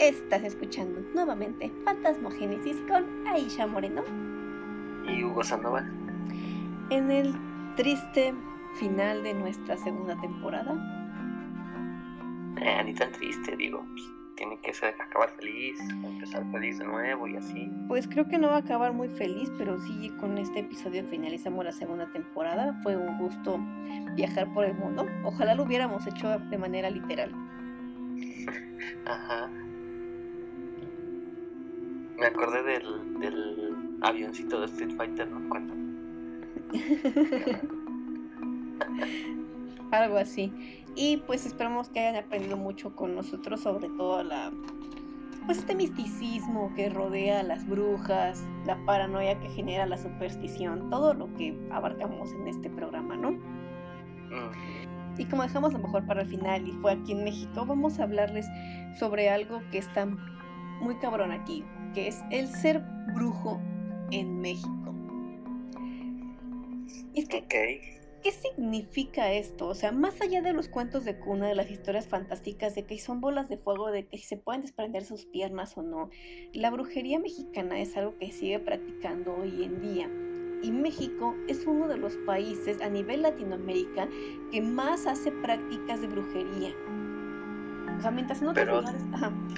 Estás escuchando nuevamente Fantasmogénesis con Aisha Moreno y Hugo Sandoval. En el triste final de nuestra segunda temporada. Eh, ni tan triste, digo. Pues, tiene que ser, acabar feliz, empezar feliz de nuevo y así. Pues creo que no va a acabar muy feliz, pero sí con este episodio finalizamos la segunda temporada. Fue un gusto viajar por el mundo. Ojalá lo hubiéramos hecho de manera literal. Ajá. Me acordé del, del avioncito de Street Fighter, ¿no? Cuando... Algo así. Y pues esperamos que hayan aprendido mucho con nosotros, sobre todo la pues este misticismo que rodea a las brujas, la paranoia que genera la superstición, todo lo que abarcamos en este programa, ¿no? Y como dejamos lo mejor para el final y fue aquí en México, vamos a hablarles sobre algo que está muy cabrón aquí, que es el ser brujo en México. es que, ¿qué significa esto? O sea, más allá de los cuentos de cuna, de las historias fantásticas, de que son bolas de fuego, de que se pueden desprender sus piernas o no, la brujería mexicana es algo que sigue practicando hoy en día. Y México es uno de los países a nivel Latinoamérica que más hace prácticas de brujería. O sea, mientras en otros Pero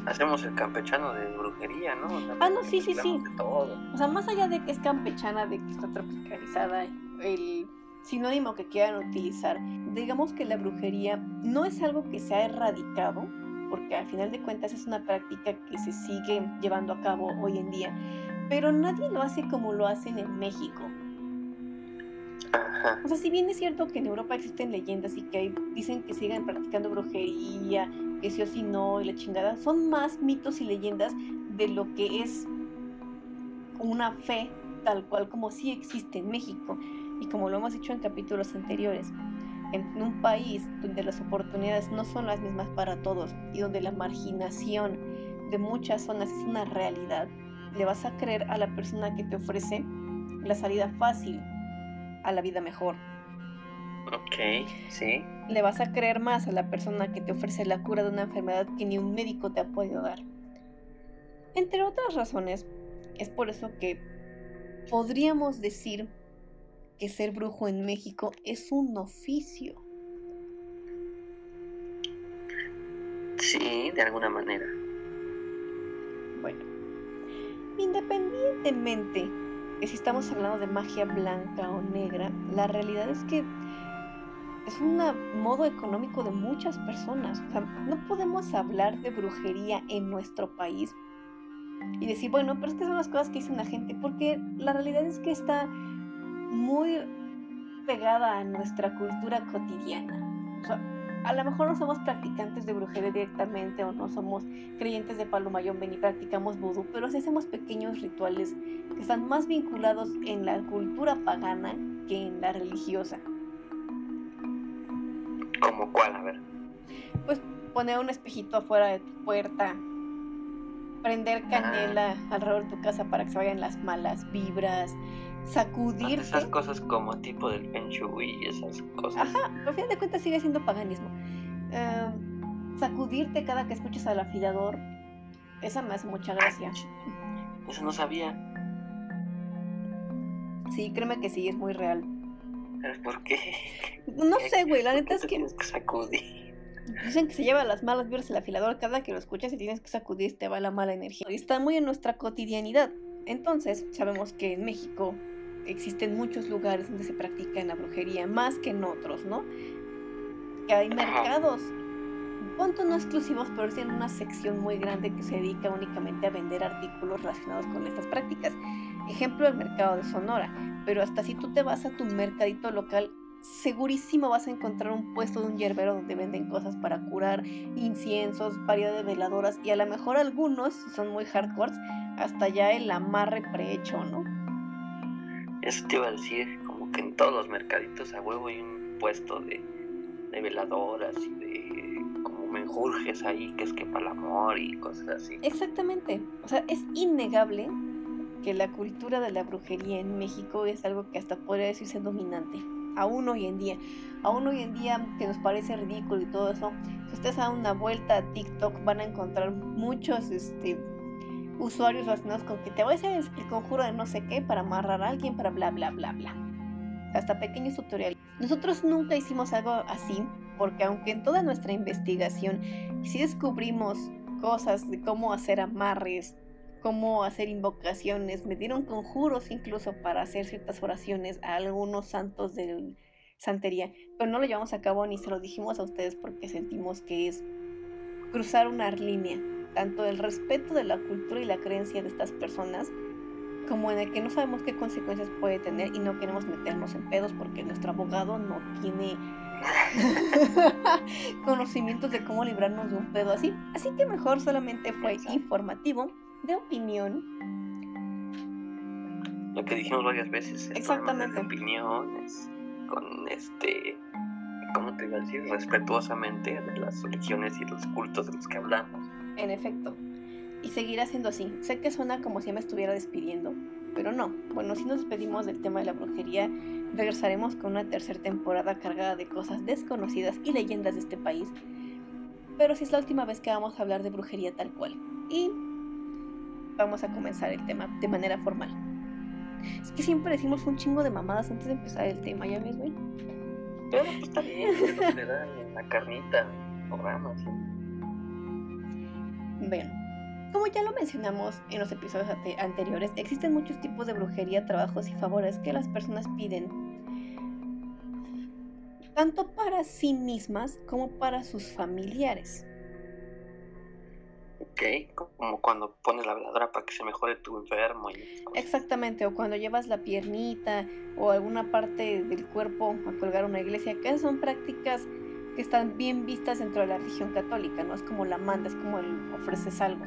hacemos el campechano de brujería, ¿no? ah, no, sí, sí, sí. O sea, más allá de que es campechana, de que está tropicalizada, el sinónimo que quieran utilizar, digamos que la brujería no es algo que se ha erradicado, porque al final de cuentas es una práctica que se sigue llevando a cabo hoy en día, pero nadie lo hace como lo hacen en México. O sea, si bien es cierto que en Europa existen leyendas y que dicen que siguen practicando brujería, que sí o sí no y la chingada, son más mitos y leyendas de lo que es una fe tal cual como sí existe en México y como lo hemos dicho en capítulos anteriores. En un país donde las oportunidades no son las mismas para todos y donde la marginación de muchas zonas es una realidad, le vas a creer a la persona que te ofrece la salida fácil a la vida mejor. Ok, sí. Le vas a creer más a la persona que te ofrece la cura de una enfermedad que ni un médico te ha podido dar. Entre otras razones, es por eso que podríamos decir que ser brujo en México es un oficio. Sí, de alguna manera. Bueno, independientemente de si estamos hablando de magia blanca o negra, la realidad es que es un modo económico de muchas personas. no podemos hablar de brujería en nuestro país y decir, bueno, pero es que son las cosas que dice la gente, porque la realidad es que está muy pegada a nuestra cultura cotidiana. a lo mejor no somos practicantes de brujería directamente o no somos creyentes de Palo Mayombe ni practicamos vudú, pero sí hacemos pequeños rituales que están más vinculados en la cultura pagana que en la religiosa. ¿Como cuál? A ver. Pues poner un espejito afuera de tu puerta, prender canela ah. alrededor de tu casa para que se vayan las malas vibras, sacudirte. Esas cosas como tipo del Feng Shui y esas cosas. Ajá, al fin de cuentas sigue siendo paganismo. Em, sacudirte cada que escuches al afilador, esa me hace mucha gracia. eso no sabía. Sí, créeme que sí, es muy real. ¿Por qué? No sé, güey, la neta es que... Tienes que sacudir. Dicen que se lleva las malas vibras el afilador cada que lo escuchas y tienes que sacudir te va la mala energía. Y está muy en nuestra cotidianidad. Entonces, sabemos que en México existen muchos lugares donde se practica la brujería, más que en otros, ¿no? Que hay mercados, punto no exclusivos, pero tienen una sección muy grande que se dedica únicamente a vender artículos relacionados con estas prácticas. Ejemplo, el mercado de Sonora pero hasta si tú te vas a tu mercadito local, segurísimo vas a encontrar un puesto de un hierbero donde venden cosas para curar, inciensos, variedad de veladoras y a lo mejor algunos, si son muy hardcore, hasta ya el amarre prehecho, ¿no? Eso te iba a decir, como que en todos los mercaditos a huevo hay un puesto de, de veladoras y de como menjurjes ahí, que es que para el amor y cosas así. Exactamente, o sea, es innegable que la cultura de la brujería en México es algo que hasta podría decirse dominante. aún hoy en día. Aún hoy en día que nos parece ridículo y todo eso, si ustedes dan una vuelta a TikTok van a encontrar muchos este, usuarios relacionados con que te voy a hacer el conjuro de no sé qué para amarrar a alguien, para bla, bla, bla, bla. Hasta pequeños tutoriales. Nosotros nunca hicimos algo así, porque aunque en toda nuestra investigación sí descubrimos cosas de cómo hacer amarres, cómo hacer invocaciones, me dieron conjuros incluso para hacer ciertas oraciones a algunos santos de santería, pero no lo llevamos a cabo ni se lo dijimos a ustedes porque sentimos que es cruzar una línea, tanto del respeto de la cultura y la creencia de estas personas, como en el que no sabemos qué consecuencias puede tener y no queremos meternos en pedos porque nuestro abogado no tiene conocimientos de cómo librarnos de un pedo así. Así que mejor solamente fue informativo, de opinión. Lo que dijimos varias veces. Exactamente. opiniones, con este, ¿cómo te iba a decir? Respetuosamente de las religiones y los cultos de los que hablamos. En efecto. Y seguirá siendo así. Sé que suena como si me estuviera despidiendo, pero no. Bueno, si nos despedimos del tema de la brujería, regresaremos con una tercera temporada cargada de cosas desconocidas y leyendas de este país. Pero si es la última vez que vamos a hablar de brujería tal cual. Y vamos a comenzar el tema de manera formal. Es que siempre decimos un chingo de mamadas antes de empezar el tema, ¿ya ves, güey? Pero pues está bien, le dan en la carnita, programas. Bien. Como ya lo mencionamos en los episodios anteriores, existen muchos tipos de brujería, trabajos y favores que las personas piden tanto para sí mismas como para sus familiares. Ok, como cuando pones la veladora para que se mejore tu enfermo. Y Exactamente, o cuando llevas la piernita o alguna parte del cuerpo a colgar una iglesia, que son prácticas que están bien vistas dentro de la religión católica, no es como la manda, es como el ofreces algo.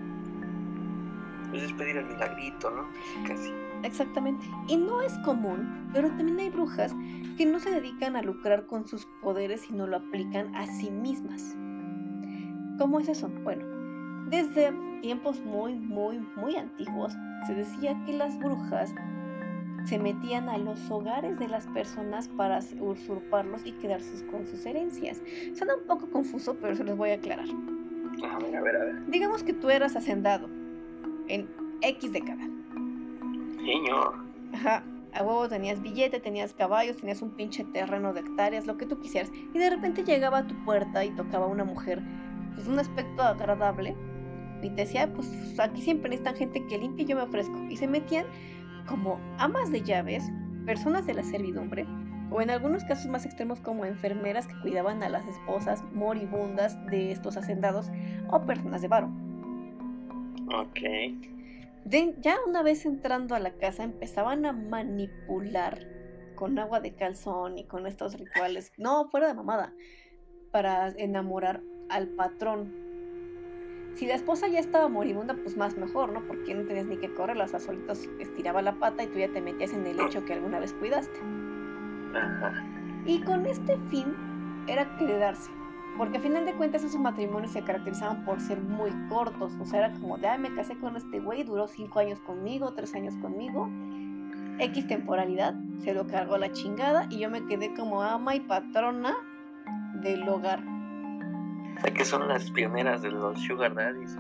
Pues es pedir el milagrito, ¿no? Casi. Exactamente. Y no es común, pero también hay brujas que no se dedican a lucrar con sus poderes, sino lo aplican a sí mismas. ¿Cómo es eso? Bueno, desde tiempos muy, muy, muy antiguos se decía que las brujas se metían a los hogares de las personas para usurparlos y quedarse con sus herencias. Suena un poco confuso, pero se los voy a aclarar. A ver, a ver, a ver. Digamos que tú eras hacendado en X década. Señor. Ajá. A huevo tenías billete, tenías caballos, tenías un pinche terreno de hectáreas, lo que tú quisieras. Y de repente llegaba a tu puerta y tocaba una mujer, pues un aspecto agradable. Y te decía, pues aquí siempre necesitan gente que limpie, yo me ofrezco. Y se metían como amas de llaves, personas de la servidumbre, o en algunos casos más extremos como enfermeras que cuidaban a las esposas moribundas de estos hacendados o personas de varo. Ok. ya una vez entrando a la casa empezaban a manipular con agua de calzón y con estos rituales, no, fuera de mamada, para enamorar al patrón. Si la esposa ya estaba moribunda, pues más mejor, ¿no? Porque no tenías ni que correr, las solitos estiraba la pata y tú ya te metías en el hecho que alguna vez cuidaste. Y con este fin era quedarse. Porque a final de cuentas esos matrimonios se caracterizaban por ser muy cortos. O sea, era como de, ah, me casé con este güey, duró cinco años conmigo, tres años conmigo. X temporalidad, se lo cargó la chingada y yo me quedé como ama y patrona del hogar. O sea, que son las pioneras de los sugar daddies.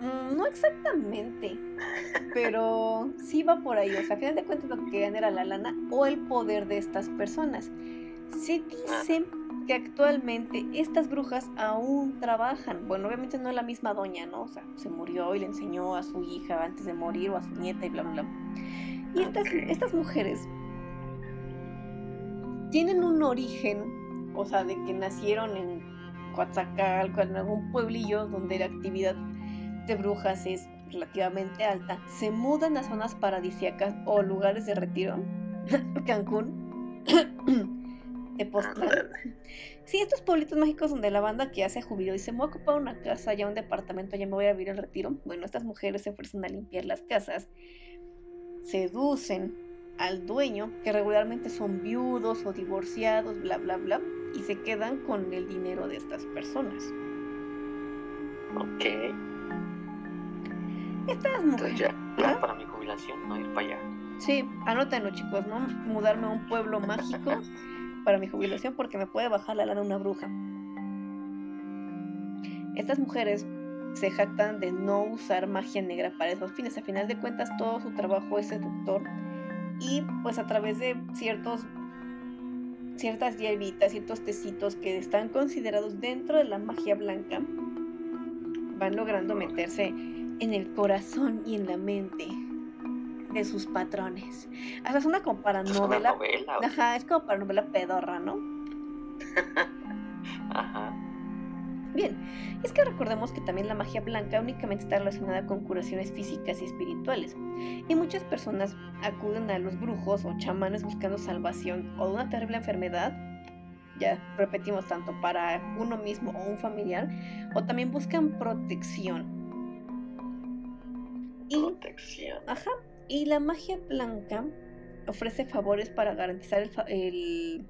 Mm, no exactamente, pero sí va por ahí. O sea, a final de cuentas lo que querían era la lana o el poder de estas personas. Se dice que actualmente estas brujas aún trabajan. Bueno, obviamente no es la misma doña, ¿no? O sea, se murió y le enseñó a su hija antes de morir o a su nieta y bla, bla, bla. Y estas, estas mujeres tienen un origen, o sea, de que nacieron en Coatzacoalco, en algún pueblillo donde la actividad de brujas es relativamente alta. Se mudan a zonas paradisíacas o lugares de retiro, Cancún. Tepoztlán. Sí, estos pueblitos mágicos donde la banda que ya se jubiló y se me va a ocupar una casa, ya un departamento, ya me voy a vivir al retiro. Bueno, estas mujeres se ofrecen a limpiar las casas, seducen al dueño, que regularmente son viudos o divorciados, bla, bla, bla, y se quedan con el dinero de estas personas. Ok. Estas Entonces mujeres. ya, plan para mi jubilación, no ir para allá. Sí, anótenlo chicos, ¿no? Mudarme a un pueblo mágico para mi jubilación porque me puede bajar la lana una bruja. Estas mujeres se jactan de no usar magia negra para esos fines. A final de cuentas, todo su trabajo es seductor. Y pues a través de ciertos ciertas hierbitas, ciertos tecitos que están considerados dentro de la magia blanca, van logrando meterse en el corazón y en la mente de sus patrones. Hasta es una como para novela. Ajá, es como para novela pedorra, ¿no? Ajá. Bien, es que recordemos que también la magia blanca únicamente está relacionada con curaciones físicas y espirituales, y muchas personas acuden a los brujos o chamanes buscando salvación o de una terrible enfermedad, ya repetimos tanto para uno mismo o un familiar, o también buscan protección. protección. Ajá, y la magia blanca ofrece favores para garantizar el el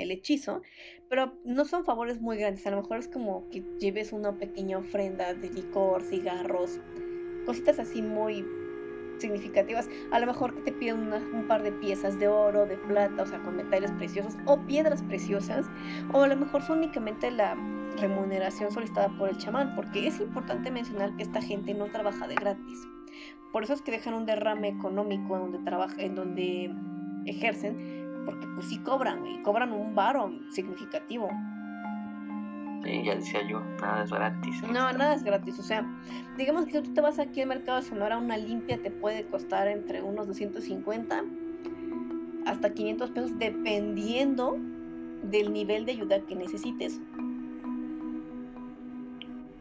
hechizo, pero no son favores muy grandes, a lo mejor es como que lleves una pequeña ofrenda de licor, cigarros, cositas así muy significativas, a lo mejor que te piden un par de piezas de oro, de plata, o sea, con metales preciosos o piedras preciosas, o a lo mejor son únicamente la remuneración solicitada por el chamán, porque es importante mencionar que esta gente no trabaja de gratis. Por eso es que dejan un derrame económico en donde trabaja, en donde ejercen, porque pues sí cobran, y cobran un varo significativo. Sí, ya decía yo, nada es gratis. No, nada es gratis, o sea, digamos que si tú te vas aquí al mercado de Sonora, una limpia te puede costar entre unos 250 hasta 500 pesos, dependiendo del nivel de ayuda que necesites.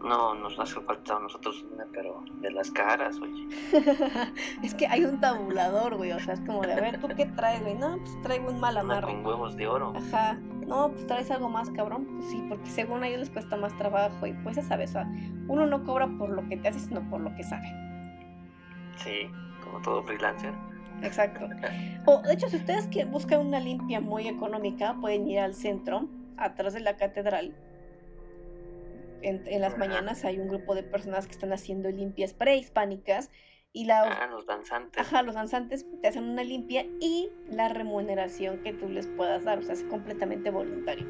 No, nos hace falta a nosotros una, pero de las caras, oye. es que hay un tabulador, güey. O sea, es como de, a ver, ¿tú qué traes, güey? No, pues traigo un mal amarre. con huevos de oro. Ajá. No, pues traes algo más, cabrón. Pues sí, porque según a ellos les cuesta más trabajo. Y pues ya sabes, o sea, uno no cobra por lo que te hace, sino por lo que sabe. Sí, como todo freelancer. Exacto. O, de hecho, si ustedes que buscan una limpia muy económica, pueden ir al centro, atrás de la catedral en, las mañanas hay un grupo de personas que están haciendo limpias prehispánicas y la... Ah, los danzantes. Ajá, los danzantes te hacen una limpia y la remuneración que tú les puedas dar, o sea, es completamente voluntario.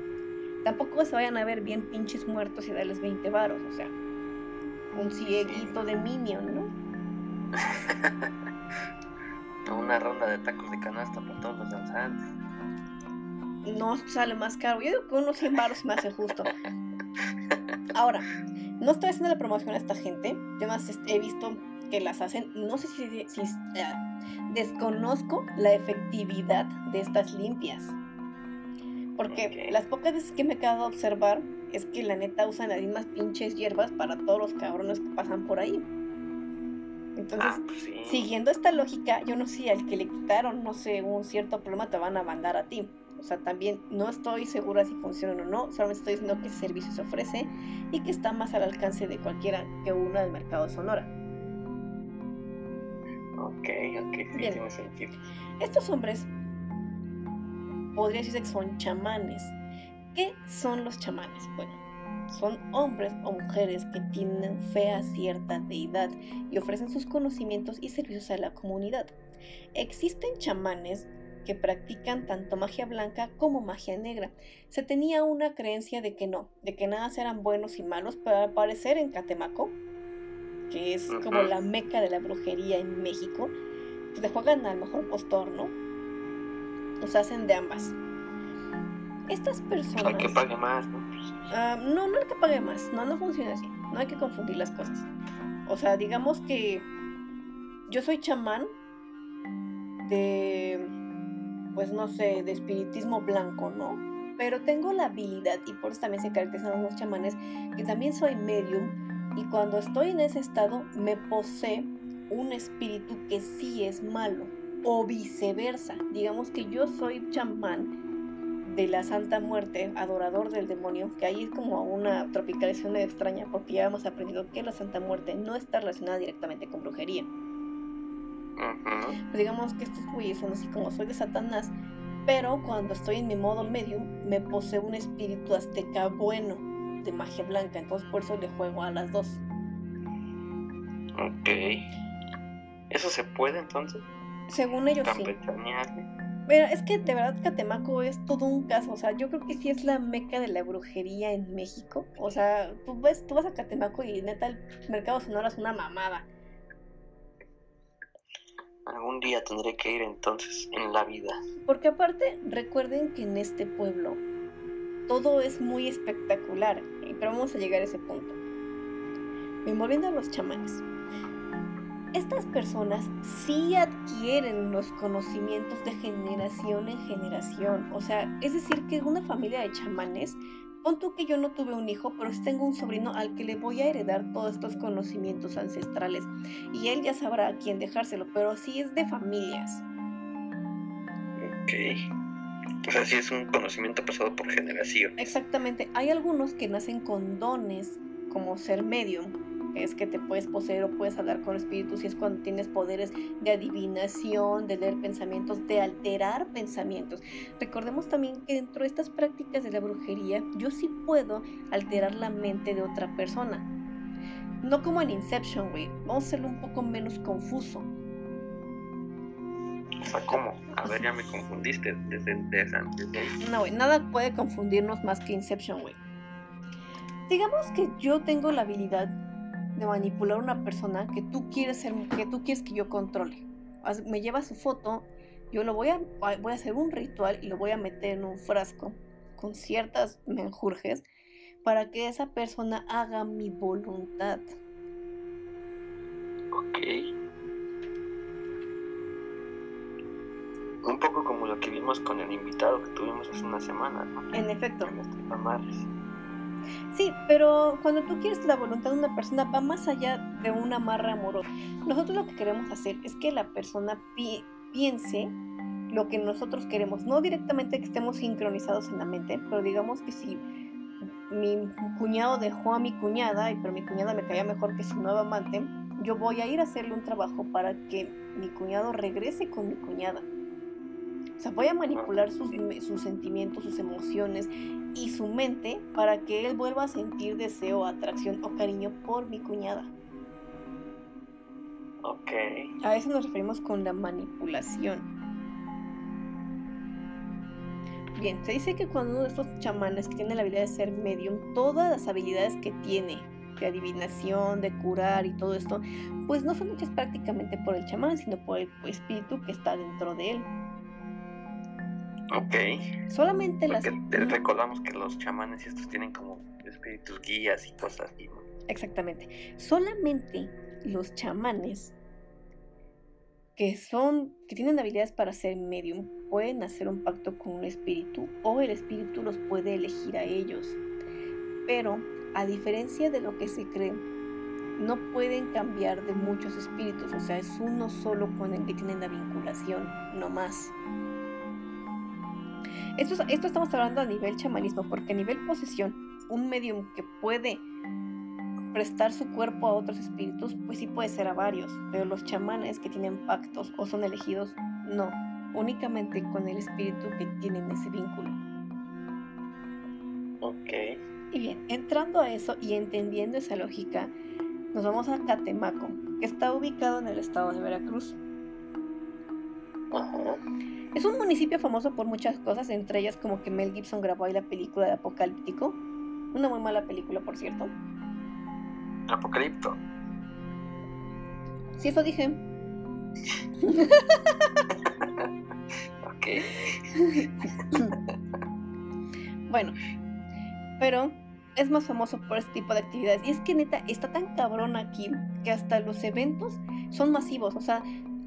Tampoco se vayan a ver bien pinches muertos y darles 20 varos, o sea, un cieguito de Minion, ¿no? una ronda de tacos de canasta para todos los danzantes. No sale más caro. Yo digo que unos 100 varos me hace justo. Ahora, no estoy haciendo la promoción a esta gente. Yo más he visto que las hacen. No sé si, desconozco la efectividad de estas limpias. Porque las pocas veces que me he quedado a observar es que la neta usan las mismas pinches hierbas para todos los cabrones que pasan por ahí. Entonces, ah, pues siguiendo esta lógica, yo no sé, al que le quitaron, no sé, un cierto problema te van a mandar a ti. O sea, también no estoy segura si funciona o no, solamente estoy diciendo que ese servicio se ofrece y que está más al alcance de cualquiera que una del mercado de Sonora. Ok, ok, sí tiene sentido. Estos hombres podría decirse que son chamanes. ¿Qué son los chamanes? Bueno, son hombres o mujeres que tienen fe a cierta deidad y ofrecen sus conocimientos y servicios a la comunidad. Existen chamanes que practican tanto magia blanca como magia negra. Se tenía una creencia de que no, de que nada eran buenos y malos, pero al parecer en Catemaco, que es como la meca de la brujería en México, pues le juegan al mejor postor, ¿no? Los hacen de ambas. Estas personas... Hay que pague más, ¿no? Ah, no, no hay que pague más, no, no funciona así, no hay que confundir las cosas. O sea, digamos que yo soy chamán de pues no sé, de espiritismo blanco, ¿no? Pero tengo la habilidad, y por eso también se caracterizan los chamanes, que también soy medium, y cuando estoy en ese estado me posee un espíritu que sí es malo, o viceversa. Digamos que yo soy chamán de la Santa Muerte, adorador del demonio, que ahí es como una tropicalización extraña, porque ya hemos aprendido que la Santa Muerte no está relacionada directamente con brujería digamos que estos güeyes son así como soy de Satanás, pero cuando estoy en mi modo medio me posee un espíritu azteca bueno de magia blanca, entonces por eso le juego a las dos. Ok. ¿Eso se puede entonces? Según ellos sí. Pero es que de verdad Catemaco es todo un caso, o sea, yo creo que sí es la meca de la brujería en México. O sea, tú ves, tú vas a Catemaco y neta el mercado sonoro es una mamada. Algún día tendré que ir entonces en la vida. Porque aparte, recuerden que en este pueblo todo es muy espectacular, pero vamos a llegar a ese punto. Volviendo a los chamanes estas personas sí adquieren los conocimientos de generación en generación. O sea, es decir, que una familia de chamanes, pon tú que yo no tuve un hijo, pero sí tengo un sobrino al que le voy a heredar todos estos conocimientos ancestrales. Y él ya sabrá a quién dejárselo, pero sí es de familias. Ok. O sea, sí es un conocimiento pasado por generación. Exactamente. Hay algunos que nacen con dones, como ser medium, es que te puedes poseer o puedes hablar con espíritus y es cuando tienes poderes de adivinación, de leer pensamientos, de alterar pensamientos. Recordemos también que dentro de estas prácticas de la brujería yo sí puedo alterar la mente de otra persona. No como en Inception, güey. Vamos a hacerlo un poco menos confuso. ¿cómo? A ver, ya me confundiste desde, ahí. No, güey, nada puede confundirnos más que Inception, güey. Digamos que yo tengo la habilidad de manipular a una persona que tú quieres ser, que tú quieres que yo controle. Me lleva su foto, yo lo voy a, voy a hacer un ritual y lo voy a meter en un frasco con ciertas menjurjes para que esa persona haga mi voluntad. Ok. Un poco como lo que vimos con el invitado que tuvimos hace una semana, ¿no? En efecto. En Sí, pero cuando tú quieres la voluntad de una persona va más allá de un amarre amoroso. Nosotros lo que queremos hacer es que la persona piense lo que nosotros queremos, no directamente que estemos sincronizados en la mente, pero digamos que si mi cuñado dejó a mi cuñada, pero mi cuñada me caía mejor que su nueva amante, yo voy a ir a hacerle un trabajo para que mi cuñado regrese con mi cuñada. O sea, voy a manipular sus, sus sentimientos, sus emociones y su mente para que él vuelva a sentir deseo, atracción o cariño por mi cuñada. Ok. A eso nos referimos con la manipulación. Bien, se dice que cuando uno de estos chamanes que tiene la habilidad de ser medium, todas las habilidades que tiene de adivinación, de curar y todo esto, pues no son hechas prácticamente por el chamán, sino por el espíritu que está dentro de él. Ok. Solamente las. Recordamos que los chamanes y estos tienen como espíritus guías y cosas así. Exactamente. Solamente los chamanes que son. que tienen habilidades para ser medium pueden hacer un pacto con un espíritu o el espíritu los puede elegir a ellos. Pero, a diferencia de lo que se cree, no pueden cambiar de muchos espíritus, o sea, es uno solo con el que tienen la vinculación, no más. Esto, estamos hablando a nivel chamanismo, porque a nivel posesión, un medium que puede prestar su cuerpo a otros espíritus, pues sí puede ser a varios, pero los chamanes que tienen pactos o son elegidos, no, únicamente con el espíritu que tienen ese vínculo. Ok. Y bien, entrando a eso y entendiendo esa lógica, nos vamos a Catemaco, que está ubicado en el estado de Veracruz. Ajá. Es un municipio famoso por muchas cosas, entre ellas como que Mel Gibson grabó ahí la película de Apocalíptico. Una muy mala película, por cierto. Apocalipto. Sí, eso dije. ok. bueno, pero es más famoso por este tipo de actividades. Y es que neta, está tan cabrón aquí que hasta los eventos son masivos. O sea,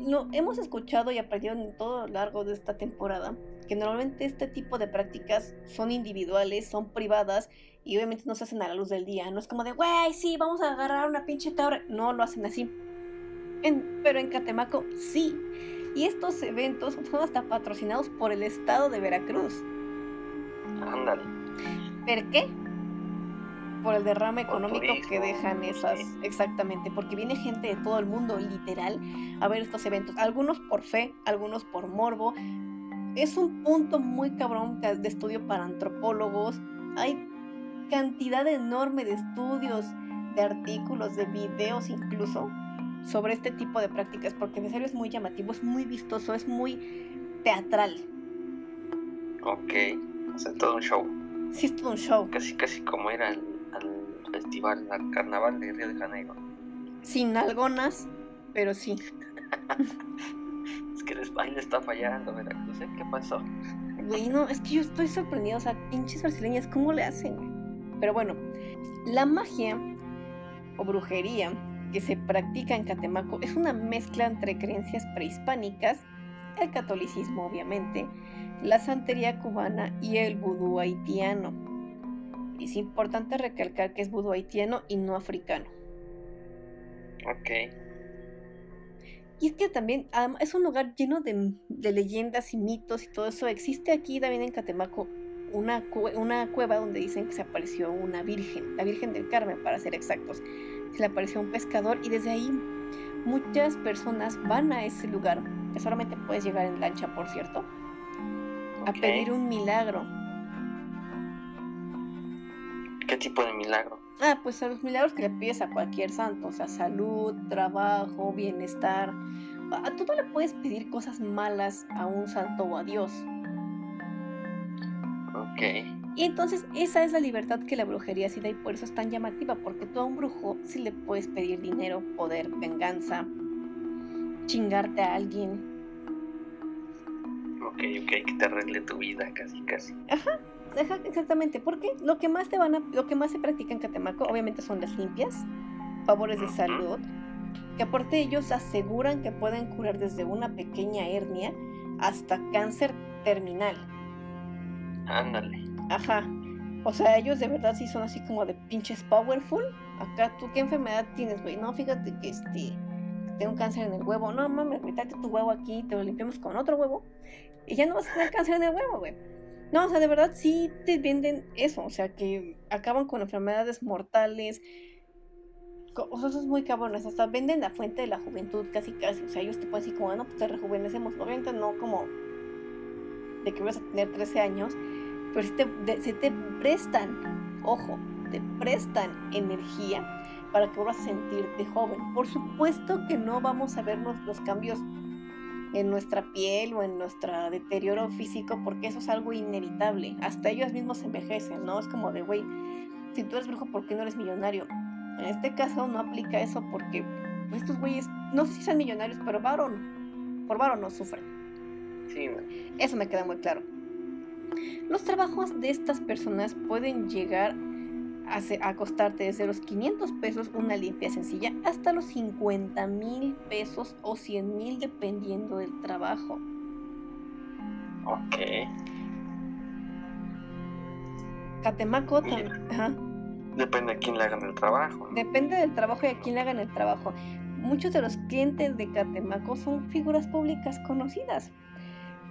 lo hemos escuchado y aprendido en todo lo largo de esta temporada que normalmente este tipo de prácticas son individuales, son privadas y obviamente no se hacen a la luz del día. No es como de, güey, sí, vamos a agarrar una pinche cabra. No lo hacen así. pero en Catemaco sí. Y estos eventos son hasta patrocinados por el estado de Veracruz. Ándale. ¿Por qué? Por el derrame económico que dejan esas, exactamente, porque viene gente de todo el mundo, literal, a ver estos eventos, algunos por fe, algunos por morbo. Es un punto muy cabrón de estudio para antropólogos. Hay cantidad enorme de estudios, de artículos, de videos incluso, sobre este tipo de prácticas, porque en serio es muy llamativo, es muy vistoso, es muy teatral. Ok, o sea, todo un show. Sí, es todo un show. Casi, casi como al festival, al carnaval de Río de Janeiro. Sin algonas, pero sí. es que el baile está fallando, Veracruz, ¿eh? ¿qué pasó? Güey, no, es que yo estoy sorprendido, o sea, pinches brasileñas, ¿cómo le hacen? Pero bueno, la magia o brujería que se practica en Catemaco es una mezcla entre creencias prehispánicas, el catolicismo obviamente, la santería cubana y el vudú haitiano. Es importante recalcar que es vudú haitiano y no africano. Ok. Y es que también es un lugar lleno de, de, leyendas y mitos y todo eso. Existe aquí también en Catemaco una, una cueva donde dicen que se apareció una virgen, la Virgen del Carmen para ser exactos. Se le apareció un pescador y desde ahí muchas personas van a ese lugar, que solamente puedes llegar en lancha, por cierto, a pedir un milagro. ¿Qué tipo de milagro? Ah, pues a los milagros que le pides a cualquier santo, o sea, salud, trabajo, bienestar. A tú no le puedes pedir cosas malas a un santo o a Dios. Ok. Y entonces esa es la libertad que la brujería sí da y por eso es tan llamativa, porque tú a un brujo sí le puedes pedir dinero, poder, venganza, chingarte a alguien. Ok, ok, que te arregle tu vida casi, casi. Ajá, exactamente, porque lo que más te van a, lo que más se practica en Catemaco obviamente son las limpias, favores de salud, que aparte ellos aseguran que pueden curar desde una pequeña hernia hasta cáncer terminal. Ándale. Ajá. O sea, ellos de verdad sí son así como de pinches powerful. Acá, ¿tú qué enfermedad tienes, güey? No, fíjate que este. Tengo cáncer en el huevo. No, mames, metete tu huevo aquí, te lo limpiamos con otro huevo. Y ya no vas a tener cáncer en el huevo, güey. No, o sea, de verdad sí te venden eso. O sea, que acaban con enfermedades mortales. Eso es muy cabrones. Hasta venden la fuente de la juventud casi, casi. O sea, ellos te pueden decir como, ah, no, pues te rejuvenecemos. Obviamente no como de que vas a tener 13 años pero si te, se te prestan, ojo, te prestan energía para que vuelvas a sentirte joven. Por supuesto que no vamos a vernos los cambios en nuestra piel o en nuestro deterioro físico porque eso es algo inevitable. Hasta ellos mismos envejecen, ¿no? Es como de, güey, si tú eres brujo, ¿por qué no eres millonario? En este caso no aplica eso porque estos güeyes, no sé si son millonarios, pero varón, por varón no sufren. Sí, Eso me queda muy claro. Los trabajos de estas personas pueden llegar a, costarte desde los 500 pesos una limpia sencilla hasta los 50 mil pesos o 100 mil dependiendo del trabajo. Ok. Catemaco también. Depende a quién le hagan el trabajo. Depende del trabajo y a quién le hagan el trabajo. Muchos de los clientes de Catemaco son figuras públicas conocidas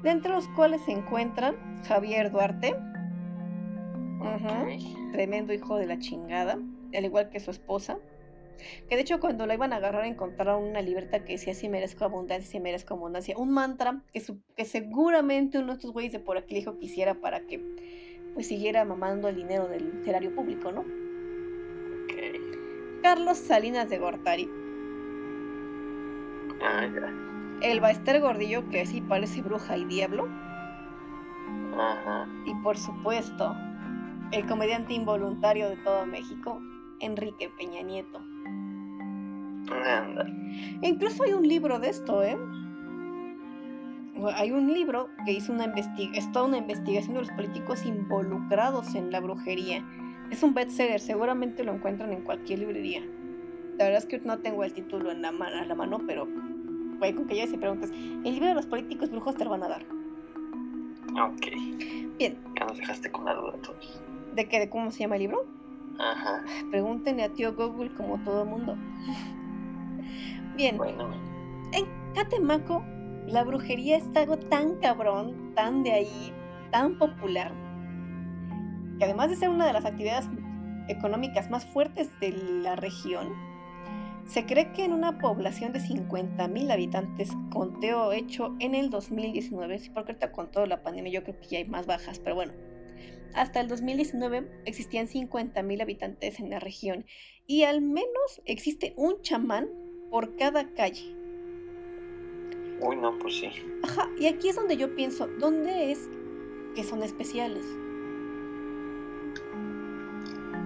de entre los cuales se encuentran Javier Duarte, tremendo hijo de la chingada, al igual que su esposa, que de hecho cuando la iban a agarrar encontraron una libreta que decía si merezco abundancia, si merezco abundancia, un mantra que, que seguramente uno de estos güeyes de por aquí dijo que hiciera para que pues siguiera mamando el dinero del erario público, ¿no? Carlos Salinas de Gortari. Ah, ya el Baester Gordillo, que sí parece bruja y diablo. Ajá. Y por supuesto, el comediante involuntario de todo México, Enrique Peña Nieto. Anda. E incluso hay un libro de esto, ¿eh? Hay un libro que hizo una investigación, toda una investigación de los políticos involucrados en la brujería. Es un bestseller, seguramente lo encuentran en cualquier librería. La verdad es que no tengo el título en la mano, a la mano pero güey, con que ya se preguntas, el libro de los políticos brujos te lo van a dar. Ok. Bien. Ya nos dejaste con la duda todos. ¿De qué? ¿De cómo se llama el libro? Ajá. Pregúntenle a tío Google como todo el mundo. Bien. Bueno. En Catemaco, la brujería es algo tan cabrón, tan de ahí, tan popular, que además de ser una de las actividades económicas más fuertes de la región, se cree que en una población de 50.000 habitantes, conteo hecho en el 2019, sí, porque ahorita con toda la pandemia yo creo que ya hay más bajas, pero bueno, hasta el 2019 existían 50.000 habitantes en la región y al menos existe un chamán por cada calle. Uy, no, pues sí. Ajá, y aquí es donde yo pienso, ¿dónde es que son especiales?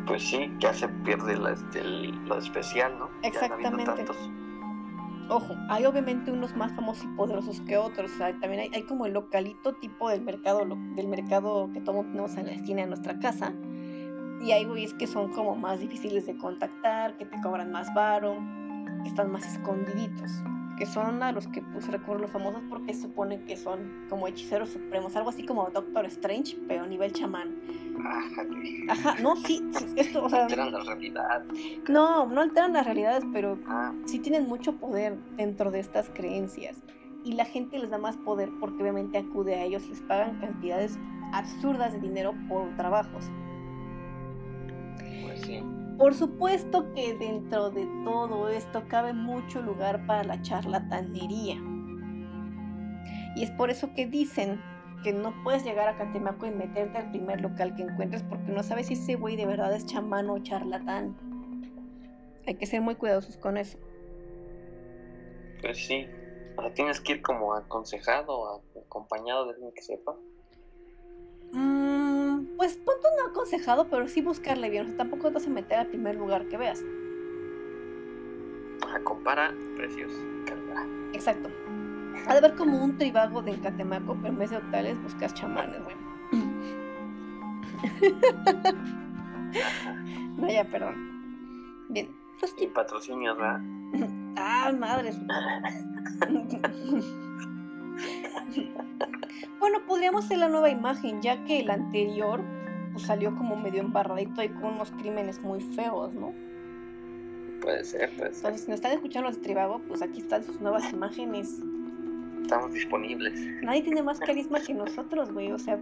Pues sí, ya se pierde la, el- lo especial, ¿no? Ya no habiendo Exactamente. tantos. Ojo, hay obviamente unos más famosos y poderosos que otros. También hay, hay como el localito tipo del mercado, lo- del mercado que todos tenemos en la esquina de nuestra casa. Y hay güeyes que son como más difíciles de contactar, que te cobran más varo, que están más escondiditos. Que son a los que pues recurren los famosos porque se supone que son como hechiceros supremos, algo así como Doctor Strange, pero a nivel chamán. Ajá, no, sí, sí, esto, o sea, Alteran la realidad. no, no alteran las realidades, pero Ah, sí tienen mucho poder dentro de estas creencias y la gente les da más poder porque obviamente acude a ellos, les pagan cantidades absurdas de dinero por trabajos. pues sí. Por supuesto que dentro de todo esto cabe mucho lugar para la charlatanería. Y es por eso que dicen que no puedes llegar a Catemaco y meterte al primer local que encuentres porque no sabes si ese güey de verdad es chamán o charlatán. Hay que ser muy cuidadosos con eso. Pues sí. O sea, tienes que ir como aconsejado o acompañado de alguien que sepa. Mm, pues punto no aconsejado, pero sí buscarle bien. O sea, tampoco te vas a meter al primer lugar que veas. Ajá, compara precios. calidad. Exacto. Ha de haber como un tribago de Catemaco, pero en vez de hoteles buscas chamanes, güey. no, ya, perdón. Bien. Pues, Y patrocinios, ¿verdad? ah, madres. bueno, podríamos hacer la nueva imagen, ya que el anterior pues, salió como medio embarradito y con unos crímenes muy feos, ¿no? Puede ser, puede ser. Entonces, si nos están escuchando los de Tribago, pues aquí están sus nuevas imágenes. Estamos disponibles. Nadie tiene más carisma que nosotros, güey. O sea,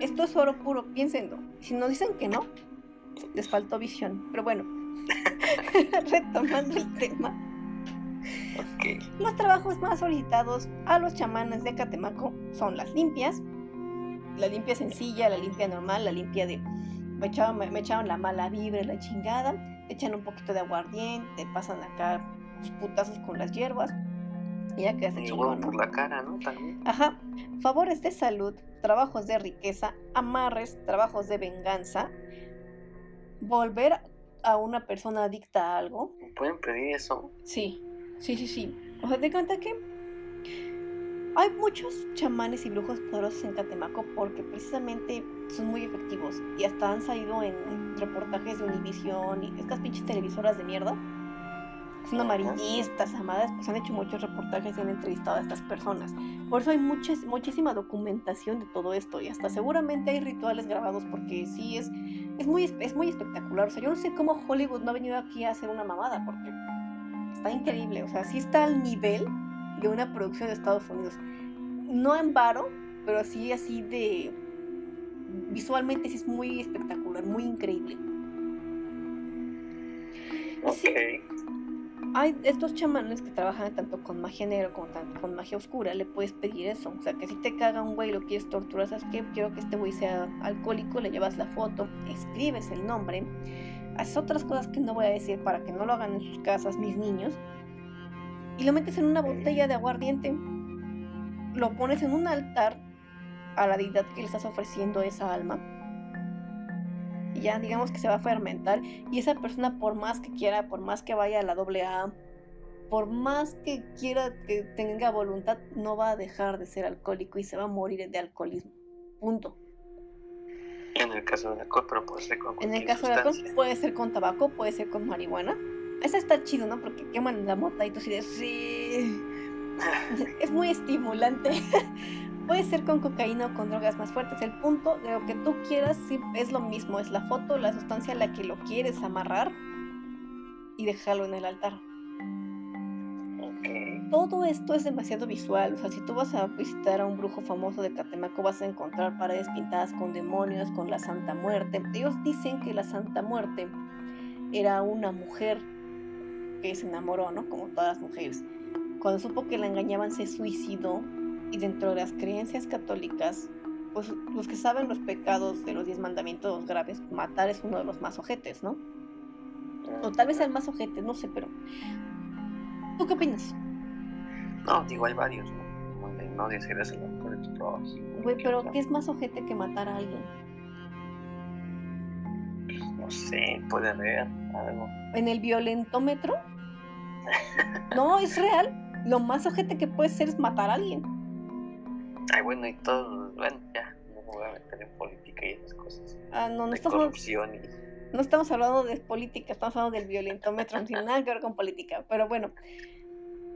esto es oro puro, piénsenlo. Si nos dicen que no, les faltó visión. Pero bueno, retomando el tema. Los trabajos más solicitados a los chamanes de Catemaco son las limpias. La limpia sencilla, la limpia normal, la limpia de... Me echaban la mala vibra, la chingada. Echan un poquito de aguardiente, pasan acá putazos con las hierbas. Y ya chingón, ¿no? por la cara, ¿no? También. Ajá. Favores de salud, trabajos de riqueza, amarres, trabajos de venganza, volver a una persona adicta a algo. ¿Pueden pedir eso? Sí, sí, sí, sí. O sea, te cuenta que hay muchos chamanes y brujos poderosos en Catemaco porque precisamente son muy efectivos y hasta han salido en reportajes de Univision y estas pinches televisoras de mierda. Son amarillistas, amadas, pues han hecho muchos reportajes y han entrevistado a estas personas. Por eso hay muchas, muchísima documentación de todo esto y hasta seguramente hay rituales grabados porque sí es, es, muy, es muy espectacular. O sea, yo no sé cómo Hollywood no ha venido aquí a hacer una mamada porque está increíble. O sea, sí está al nivel de una producción de Estados Unidos. No en varo, pero sí así de... Visualmente sí es muy espectacular, muy increíble. Sí. Hay estos chamanes que trabajan tanto con magia negra como con magia oscura, le puedes pedir eso. O sea, que si te caga un güey y lo quieres torturar, ¿sabes qué? Quiero que este güey sea alcohólico, le llevas la foto, escribes el nombre, haces otras cosas que no voy a decir para que no lo hagan en sus casas mis niños, y lo metes en una botella de aguardiente. Lo pones en un altar a la deidad que le estás ofreciendo esa alma. Y ya digamos que se va a fermentar y esa persona por más que quiera, por más que vaya a la doble A, por más que quiera que tenga voluntad, no va a dejar de ser alcohólico y se va a morir de alcoholismo. Punto. En el caso del alcohol, pero puede ser con En el caso del alcohol puede ser con tabaco, puede ser con marihuana. Esa está chido, ¿no? Porque queman la mota y tú así de sí. Es muy estimulante. Puede ser con cocaína o con drogas más fuertes. El punto de lo que tú quieras sí, es lo mismo. Es la foto, la sustancia a la que lo quieres amarrar y dejarlo en el altar. Todo esto es demasiado visual. O sea, si tú vas a visitar a un brujo famoso de Catemaco, vas a encontrar paredes pintadas con demonios, con la Santa Muerte. Ellos dicen que la Santa Muerte era una mujer que se enamoró, ¿no? Como todas las mujeres. Cuando supo que la engañaban, se suicidó. Y dentro de las creencias católicas, pues los que saben los pecados de los diez mandamientos graves, matar es uno de los más ojetes, ¿no? O tal vez el más ojete, no sé, pero ¿Tú qué opinas? No, digo, hay varios, ¿no? Donde no deseas el amor de tu prójimo. Güey, pero ¿qué es más ojete que matar a alguien? No sé, puede haber algo. ¿En el violentómetro? No, es real. Lo más ojete que puede ser es matar a alguien. Ay, bueno, y todo, bueno, ya, no me voy a meter en política y esas cosas. Ah, no, no de estamos, corrupción y... no estamos hablando de política, estamos hablando del violentómetro, no tiene nada que ver con política. Pero bueno,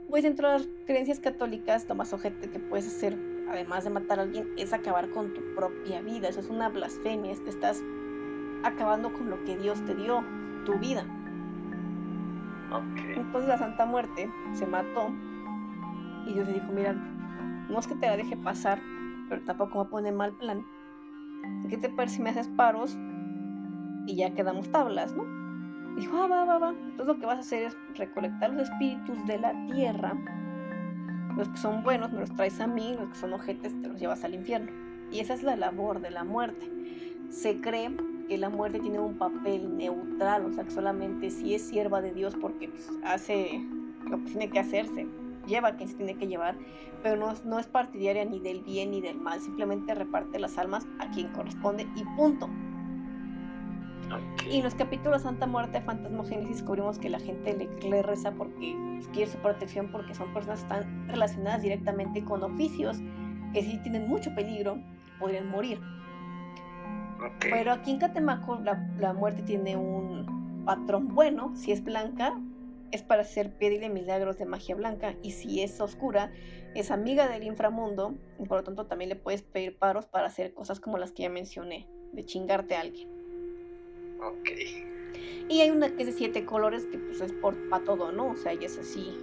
pues dentro de las creencias católicas, lo más ojete que puedes hacer, además de matar a alguien, es acabar con tu propia vida. Eso es una blasfemia, te estás acabando con lo que Dios te dio, tu vida. Ok. Entonces la Santa Muerte se mató y Dios le dijo, mira, no es que te la deje pasar, pero tampoco me pone mal plan. ¿Qué te parece si me haces paros y ya quedamos tablas, no? Dijo, ah, va, va, va. Entonces lo que vas a hacer es recolectar los espíritus de la tierra. Los que son buenos me los traes a mí, los que son ojetes te los llevas al infierno. Y esa es la labor de la muerte. Se cree que la muerte tiene un papel neutral, o sea, que solamente si es sierva de Dios porque pues, hace lo que tiene que hacerse, lleva a quien se tiene que llevar, pero no, es- no es partidaria ni del bien ni del mal, simplemente reparte las almas a quien corresponde y punto. ok. Y en los capítulos Santa Muerte, Fantasmogénesis, descubrimos que la gente le, le reza porque quiere su protección, porque son personas que están relacionadas directamente con oficios que si tienen mucho peligro, podrían morir. Ok. Pero aquí en Catemaco la, la muerte tiene un patrón bueno. Si es blanca, es para hacer pedirle milagros de magia blanca. Y si es oscura, es amiga del inframundo. Y por lo tanto también le puedes pedir paros para hacer cosas como las que ya mencioné. De chingarte a alguien. Ok. Y hay una que es de siete colores que pues es por para todo, ¿no? O sea, y es así.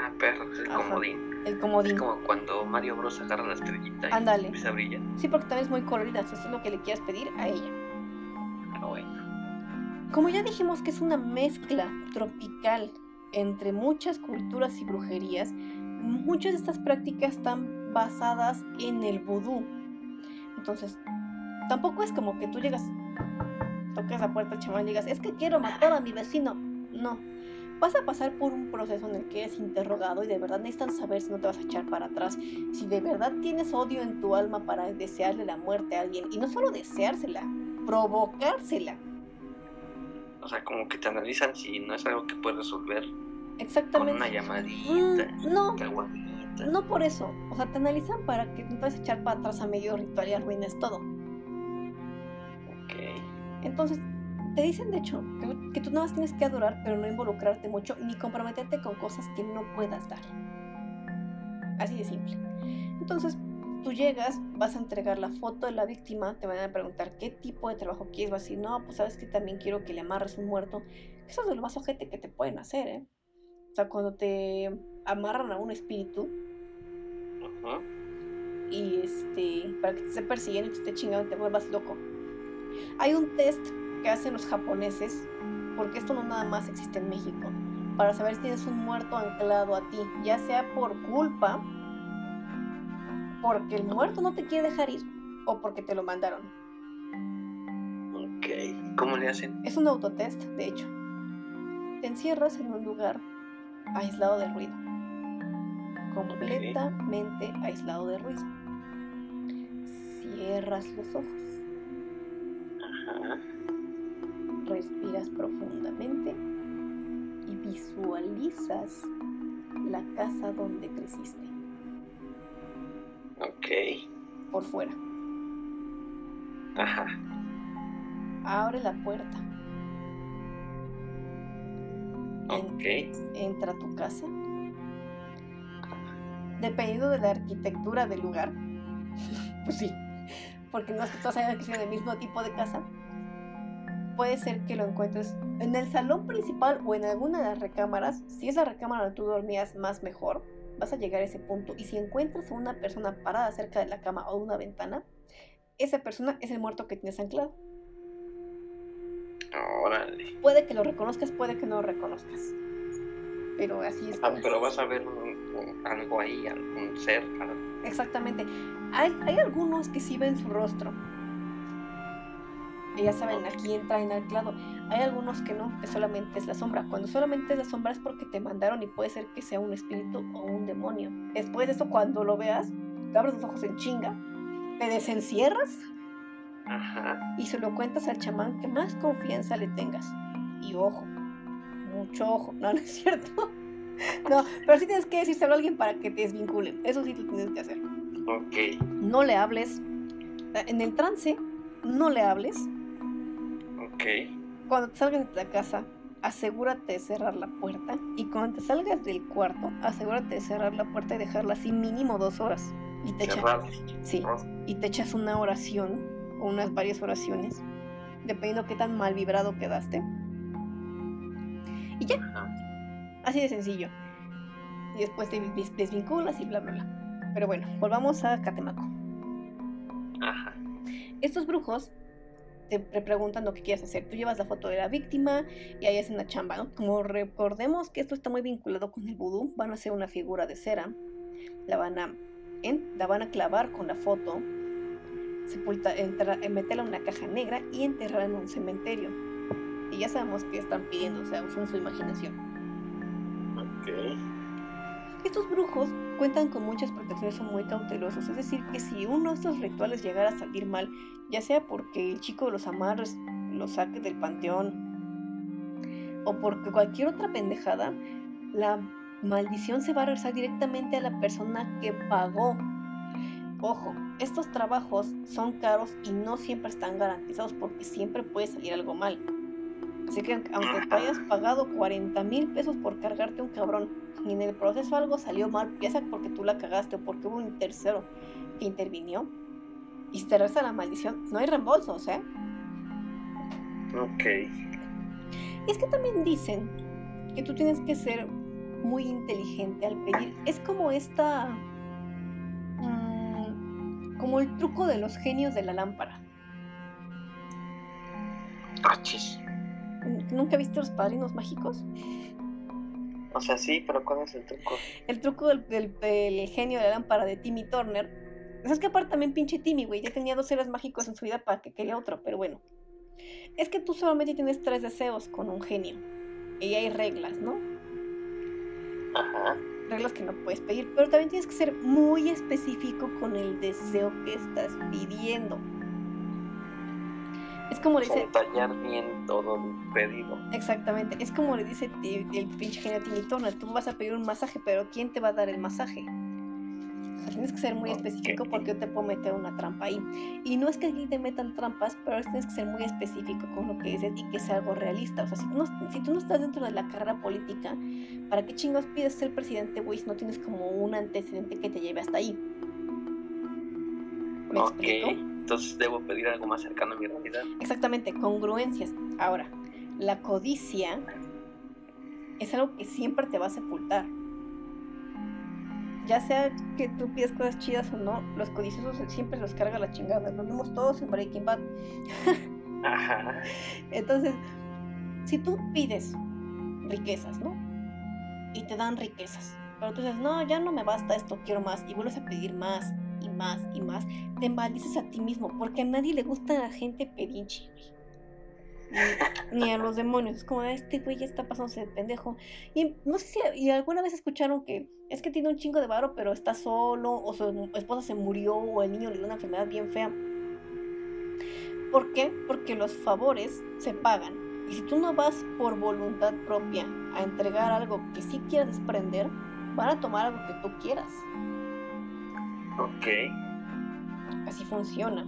Ah, perro, es el Ajá. comodín. El Es comodín. como cuando Mario Bros agarra la estrellita y empieza a brillar. Sí, porque también es muy colorida. Eso es lo que le quieras pedir a ella. Ah, bueno. Como ya dijimos que es una mezcla tropical entre muchas culturas y brujerías, muchas de estas prácticas están basadas en el vudú. Entonces, tampoco es como que tú llegas, tocas la puerta al chaval y digas, es que quiero matar a mi vecino. No. Vas a pasar por un proceso en el que eres interrogado y de verdad necesitan saber si no te vas a echar para atrás, si de verdad tienes odio en tu alma para desearle la muerte a alguien. Y no solo deseársela, provocársela. O sea, como que te analizan si no es algo que puedes resolver con Exactamente. una llamadita, Mm, no, no por eso. O sea, te analizan para que no te a echar para atrás a medio ritual y arruines todo. Ok. Entonces, te dicen de hecho que, que tú nada más tienes que adorar, pero no involucrarte mucho ni comprometerte con cosas que no puedas dar. Así de simple. Entonces, tú llegas, vas a entregar la foto de la víctima, te van a preguntar qué tipo de trabajo quieres, vas a decir, no, pues sabes que también quiero que le amarres un muerto. Eso es de lo más ojete que te pueden hacer, ¿eh? O sea, cuando te amarran a un espíritu, Ujú. y este para que te esté persiguiendo y te esté chingando y te vuelvas loco. Hay un test que hacen los japoneses, porque esto no nada más existe en México, para saber si tienes un muerto anclado a ti, ya sea por culpa, porque el muerto no te quiere dejar ir o porque te lo mandaron. Ok. ¿Cómo le hacen? Es un autotest, de hecho. Te encierras en un lugar aislado de ruido. Completamente aislado de ruido. Cierras los ojos, Ajá. respiras profundamente y visualizas la casa donde creciste, Ok. por fuera. Ajá. Abre la puerta. Ok. entra a tu casa. Dependiendo de la arquitectura del lugar, pues sí, porque no es que todos hayan crecido en el mismo tipo de casa, puede ser que lo encuentres en el salón principal o en alguna de las recámaras. Si es la recámara donde tú dormías, más mejor. Vas a llegar a ese punto y si encuentras a una persona parada cerca de la cama o de una ventana, esa persona es el muerto que tienes anclado. Órale. Puede que lo reconozcas, puede que no lo reconozcas. Pero así es. Ah, como- pero vas a ver algo ahí, algún ser. algo. Exactamente. Hay, hay algunos que sí ven su rostro. Y ya saben, aquí entra en anclado. Hay algunos que no, que solamente es la sombra. Cuando solamente es la sombra es porque te mandaron y puede ser que sea un espíritu o un demonio. Después de eso, cuando lo veas, te abres los ojos en chinga, te desencierras Ajá. y se lo cuentas al chamán que más confianza le tengas. Y ojo, mucho ojo, no, no es cierto. No, pero sí tienes que decírselo a alguien para que te desvincule. Eso sí lo tienes que hacer. Ok. No le hables. En el trance, no le hables. Ok. Cuando te salgas de la casa, asegúrate de cerrar la puerta. Y cuando te salgas del cuarto, asegúrate de cerrar la puerta y dejarla así mínimo dos horas. Y te, echa- Cerrado. sí, y te echas una oración o unas varias oraciones, dependiendo qué tan mal vibrado quedaste. Y ya, así de sencillo. Y después te des- desvinculas y bla, bla, bla. Pero bueno, volvamos a Catemaco. Ajá. Estos brujos te pre- preguntan lo que quieras hacer. Tú llevas la foto de la víctima y ahí hacen la chamba, ¿no? Como recordemos que esto está muy vinculado con el vudú, van a hacer una figura de cera, la van a, en- la van a clavar con la foto, sepulta, enterra- eh, meterla en una caja negra y enterrarla en un cementerio. Y ya sabemos que están pidiendo, o sea, usan su imaginación. Ok. Estos brujos cuentan con muchas protecciones, son muy cautelosos, es decir, que si uno de estos rituales llegara a salir mal, ya sea porque el chico de los amarres lo saque del panteón o porque cualquier otra pendejada, la maldición se va a regresar directamente a la persona que pagó. Ojo, estos trabajos son caros y no siempre están garantizados porque siempre puede salir algo mal. Así que aunque tú hayas pagado 40 mil pesos por cargarte un cabrón y en el proceso algo salió mal, ya sea porque tú la cagaste o porque hubo un tercero que intervinió y se te regresa la maldición, no hay reembolsos, ¿eh? Ok. Y es que también dicen que tú tienes que ser muy inteligente al pedir. Es como esta... mm, como el truco de los genios de la lámpara. Achis. ¿Nunca viste los padrinos mágicos? O sea, sí, pero ¿cuál es el truco? El truco del, del- del genio de la lámpara de Timmy Turner. Es que aparte también pinche Timmy, güey. Ya tenía dos seres mágicos en su vida para que quería otro, pero bueno. Es que tú solamente tienes tres deseos con un genio. Y hay reglas, ¿no? Ajá. Reglas que no puedes pedir. Pero también tienes que ser muy específico con el deseo que estás pidiendo. Es como le dice. detallar bien todo el pedido. Exactamente, es como le dice ti- el pinche genio a Timmy Turner, tú vas a pedir un masaje, pero ¿quién te va a dar el masaje? O sea, tienes que ser muy específico porque yo te puedo meter una trampa ahí. Y no es que aquí te metan trampas, pero tienes que ser muy específico con lo que dices y que sea algo realista. O sea, si tú no, si tú no estás dentro de la carrera política, ¿para qué chingos pides ser presidente, güey, si no tienes como un antecedente que te lleve hasta ahí? ¿Me Ok. explico? Entonces debo pedir algo más cercano a mi realidad. Exactamente, congruencias. Ahora, la codicia es algo que siempre te va a sepultar. Ya sea que tú pidas cosas chidas o no, los codiciosos siempre los carga la chingada. Lo vemos todos en Breaking Bad. Ajá. Entonces, si tú pides riquezas, ¿no? Y te dan riquezas, pero tú dices, no, ya no me basta esto, quiero más, y vuelves a pedir más y más y más, te maldices a ti mismo, porque a nadie le gusta la gente pedinche. Ni, a los demonios, es como, este güey ya está pasándose de pendejo. Y no sé si y alguna vez escucharon que es que tiene un chingo de varo, pero está solo, o su esposa se murió, o el niño le dio una enfermedad bien fea. ¿Por qué? Porque los favores se pagan. Y si tú no vas por voluntad propia a entregar algo que sí quieras desprender, van a tomar algo que tú quieras. Ok. Así funciona.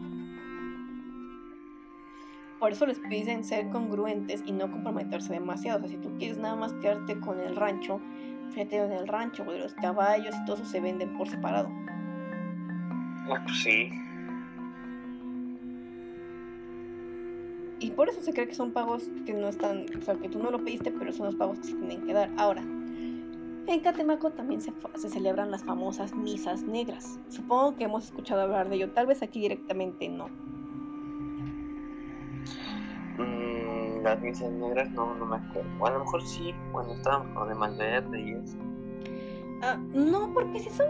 Por eso les piden ser congruentes y no comprometerse demasiado. O sea, si tú quieres nada más quedarte con el rancho, fíjate en el rancho, güey, los caballos y todo eso se venden por separado. Ah, pues sí. Y por eso se cree que son pagos que no están, o sea, que tú no lo pediste, pero son los pagos que se tienen que dar. Ahora, en Catemaco también se, se celebran las famosas misas negras. Supongo que hemos escuchado hablar de ello, tal vez aquí directamente no. Mm, las misas negras no, no me acuerdo. O a lo mejor sí, cuando estábamos con de Malverde y eso. Ah, no, porque si son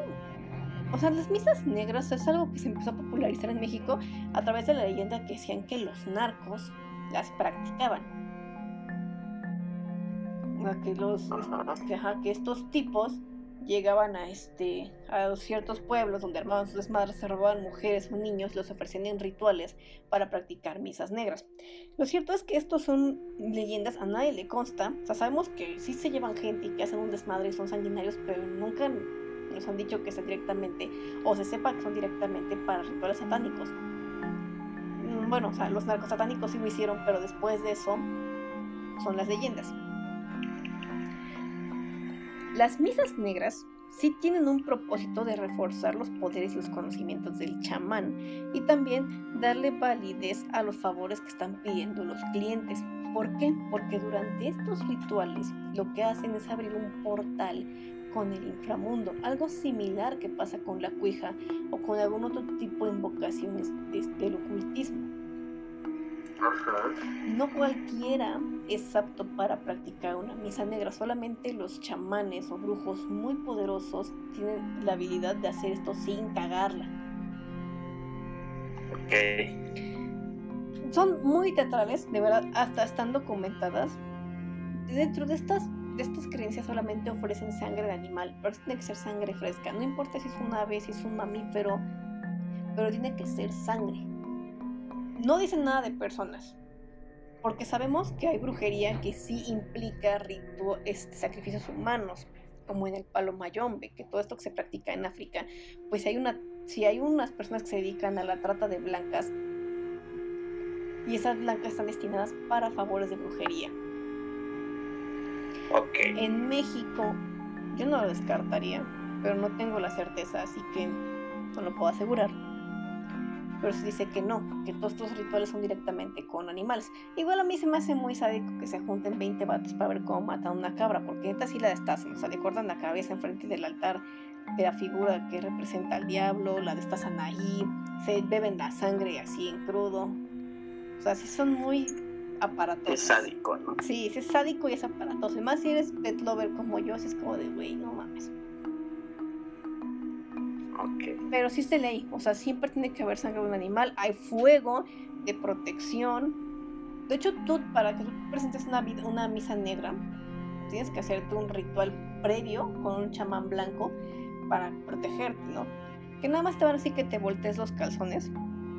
o sea, las misas negras es algo que se empezó a popularizar en México a través de la leyenda que decían que los narcos las practicaban. Que los que, ajá, que estos tipos llegaban a este a ciertos pueblos donde armaban sus desmadres, se robaban mujeres o niños, los ofrecían en rituales para practicar misas negras. Lo cierto es que estos son leyendas, a nadie le consta. O sea, sabemos que sí se llevan gente y que hacen un desmadre y son sanguinarios, pero nunca nos han dicho que sea directamente, o se sepa que son directamente para rituales satánicos. Mm, bueno, o sea, los narcos satánicos sí lo hicieron, pero después de eso son las leyendas. Las misas negras sí tienen un propósito de reforzar los poderes y los conocimientos del chamán y también darle validez a los favores que están pidiendo los clientes. ¿Por qué? Porque durante estos rituales lo que hacen es abrir un portal con el inframundo, algo similar que pasa con la cuija o con algún otro tipo de invocaciones del ocultismo. No cualquiera es apto para practicar una misa negra, solamente los chamanes o brujos muy poderosos tienen la habilidad de hacer esto sin cagarla. Ok. Son muy teatrales, de verdad, hasta están documentadas. Dentro de estas, de estas creencias solamente ofrecen sangre de animal, pero tiene que ser sangre fresca. No importa si es un ave, si es un mamífero, pero tiene que ser sangre no dicen nada de personas, porque sabemos que hay brujería que sí implica este, sacrificios humanos, como en el palo mayombe, que todo esto que se practica en África, pues hay una, si hay unas personas que se dedican a la trata de blancas, y esas blancas están destinadas para favores de brujería. En México, yo no lo descartaría, pero no tengo la certeza, así que no lo puedo asegurar pero se dice que no, que todos estos rituales son directamente con animales. Igual a mí se me hace muy sádico que se junten 20 vatos para ver cómo matan una cabra, porque neta sí la destazan, o sea, le cortan la cabeza enfrente del altar de la figura que representa al diablo, la destazan ahí, se beben la sangre así en crudo. O sea, sí son muy aparatosos. Es sádico, ¿no? Sí, es sádico y es aparatoso. Y más si eres pet lover como yo, es como de, güey, no mames. Pero sí se ley, o sea, siempre tiene que haber sangre de un animal, hay fuego de protección. De hecho, tú, para que tú presentes una, una misa negra, tienes que hacerte un ritual previo con un chamán blanco para protegerte, ¿no? Que nada más te van a decir que te voltees los calzones,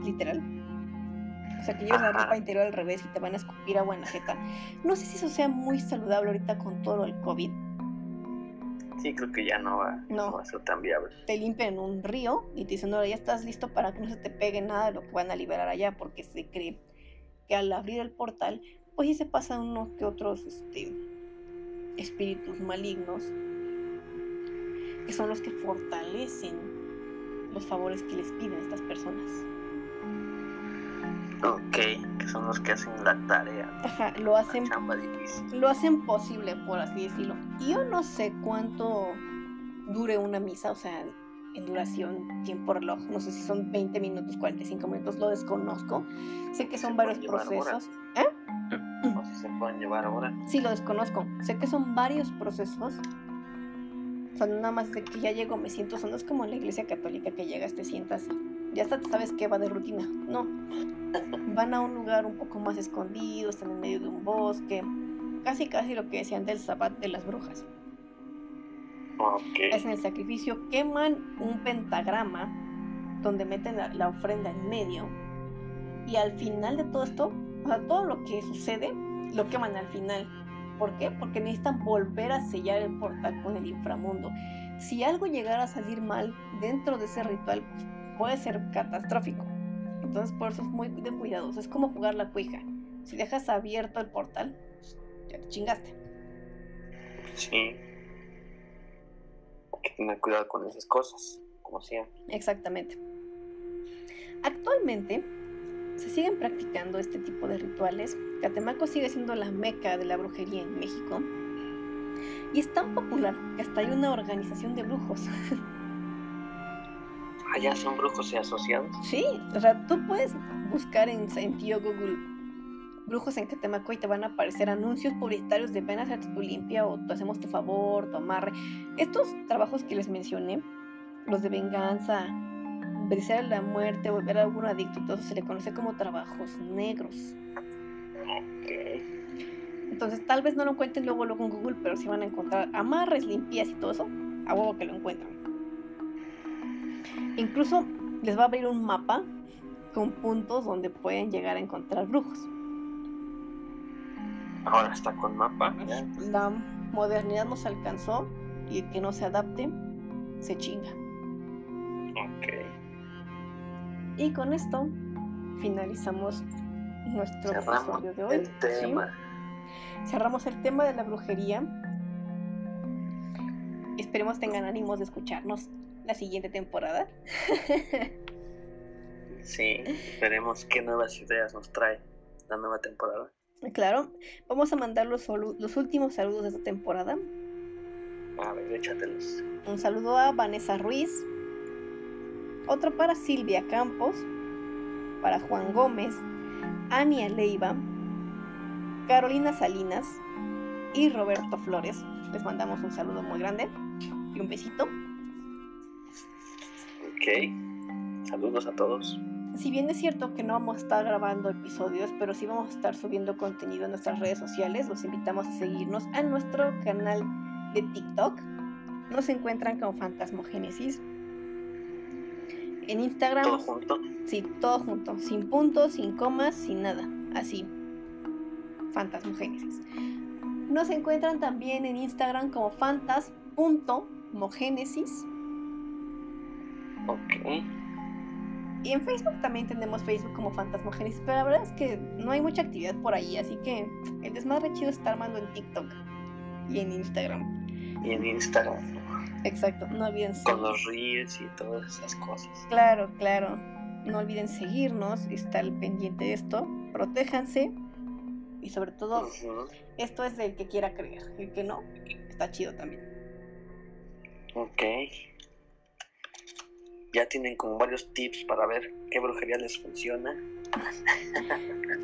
literal. O sea, que lleves la ropa interior al revés y te van a escupir agua en la jeta. No sé si eso sea muy saludable ahorita con todo el COVID Sí, creo que ya no va, no. a ser tan viable. Te limpian un río y te dicen, no, ya estás listo para que no se te pegue nada de lo que van a liberar allá, porque se cree que al abrir el portal, pues sí se pasan unos que otros este, espíritus malignos, que son los que fortalecen los favores que les piden estas personas. Ok, que son los que hacen la tarea. Ajá, lo hacen. Lo hacen posible, por así decirlo. Yo no sé cuánto dure una misa, o sea, en duración, tiempo reloj. No sé si son 20 minutos, 45 minutos, lo desconozco. Sé que son varios procesos. ¿Eh? No sé si se pueden llevar ahora. Sí, lo desconozco. Sé que son varios procesos. O sea, nada más de que ya llego, me siento. O no es como en la iglesia católica que llegas, te sientas ya hasta sabes que va de rutina. No. Van a un lugar un poco más escondido, están en medio de un bosque. Casi, casi lo que decían del sabbat de las brujas. Okay. Hacen el sacrificio, queman un pentagrama donde meten la, ofrenda en medio. Y al final de todo esto, o sea, todo lo que sucede, lo queman al final. ¿Por qué? Porque necesitan volver a sellar el portal con el inframundo. Si algo llegara a salir mal dentro de ese ritual, pues puede ser catastrófico. Entonces por eso es muy de cuidados. Es como jugar la cuija. Si dejas abierto el portal, ya te chingaste. Sí. Hay que tener cuidado con esas cosas, como siempre. Exactamente. Actualmente se siguen practicando este tipo de rituales. Catemaco sigue siendo la meca de la brujería en México. Y es tan popular que hasta hay una organización de brujos. allá son brujos y asociados. Sí, o sea, tú puedes buscar en, en Google brujos en Catemaco y te van a aparecer anuncios publicitarios de ven a hacer tu limpia o te hacemos tu favor, tu amarre. Estos trabajos que les mencioné los de venganza, desear la muerte, volver a algún adicto, entonces se le conoce como trabajos negros. Entonces tal vez no lo encuentren luego, luego en Google, pero si van a encontrar amarres, limpias y todo eso, a huevo que lo encuentran. Incluso les va a abrir un mapa con puntos donde pueden llegar a encontrar brujos. Ahora está con mapa. La modernidad nos alcanzó y el que no se adapte se chinga. Ok. Y con esto finalizamos nuestro Cerramos episodio de hoy. el ¿sí? tema. Cerramos el tema de la brujería. Esperemos tengan ánimos de escucharnos la siguiente temporada. Sí, veremos qué nuevas ideas nos trae la nueva temporada. claro, vamos a mandar los, los últimos saludos de esta temporada. A ver, échatelos. Un saludo a Vanessa Ruiz. Otro para Silvia Campos. Para Juan Gómez. Ania Leiva. Carolina Salinas. Y Roberto Flores. Les mandamos un saludo muy grande. Y un besito. Ok. Saludos a todos. Si bien es cierto que no vamos a estar grabando episodios, pero sí vamos a estar subiendo contenido en nuestras redes sociales, los invitamos a seguirnos a nuestro canal de TikTok. Nos encuentran como Fantasmogénesis. En Instagram, Todo junto. sí, todo junto, sin puntos, sin comas, sin nada, así. Fantasmogénesis. Nos encuentran también en Instagram como fantas.mogénesis. Ok. Y en Facebook también tenemos Facebook como Fantasmogénesis, pero la verdad es que no hay mucha actividad por ahí, así que el desmadre chido está armando en TikTok y en Instagram. Y en Instagram, Exacto, no olviden con los reels y todas esas cosas. Claro, claro. No olviden seguirnos, estar pendiente de esto, protéjanse y sobre todo esto es del que quiera creer, el que no, está chido también. Ok. Ya tienen como varios tips para ver qué brujería les funciona.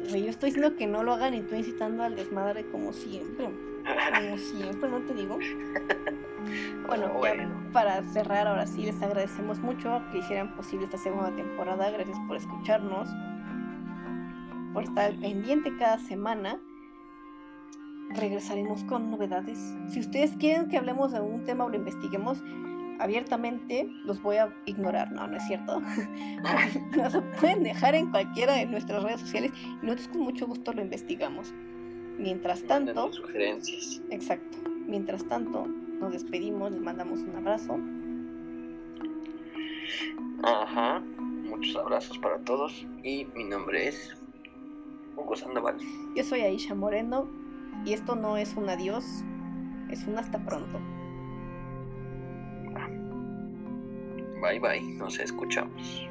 Yo estoy diciendo que no lo hagan y estoy incitando al desmadre como siempre. Como siempre, ¿no te digo? Bueno, Oh, ya para cerrar, ahora sí, les agradecemos mucho que hicieran posible esta segunda temporada. Gracias por escucharnos, por estar pendiente cada semana. Regresaremos con novedades. Si ustedes quieren que hablemos de un tema o lo investiguemos abiertamente, los voy a ignorar. No, no es cierto. Nos pueden dejar en cualquiera de nuestras redes sociales y nosotros con mucho gusto lo investigamos. Mientras tanto, sugerencias. Exacto. Mientras tanto, nos despedimos, les mandamos un abrazo. Ajá. Muchos abrazos para todos. Y mi nombre es Hugo Sandoval. Yo soy Aisha Moreno y esto no es un adiós, es un hasta pronto. Bye bye. Nos escuchamos.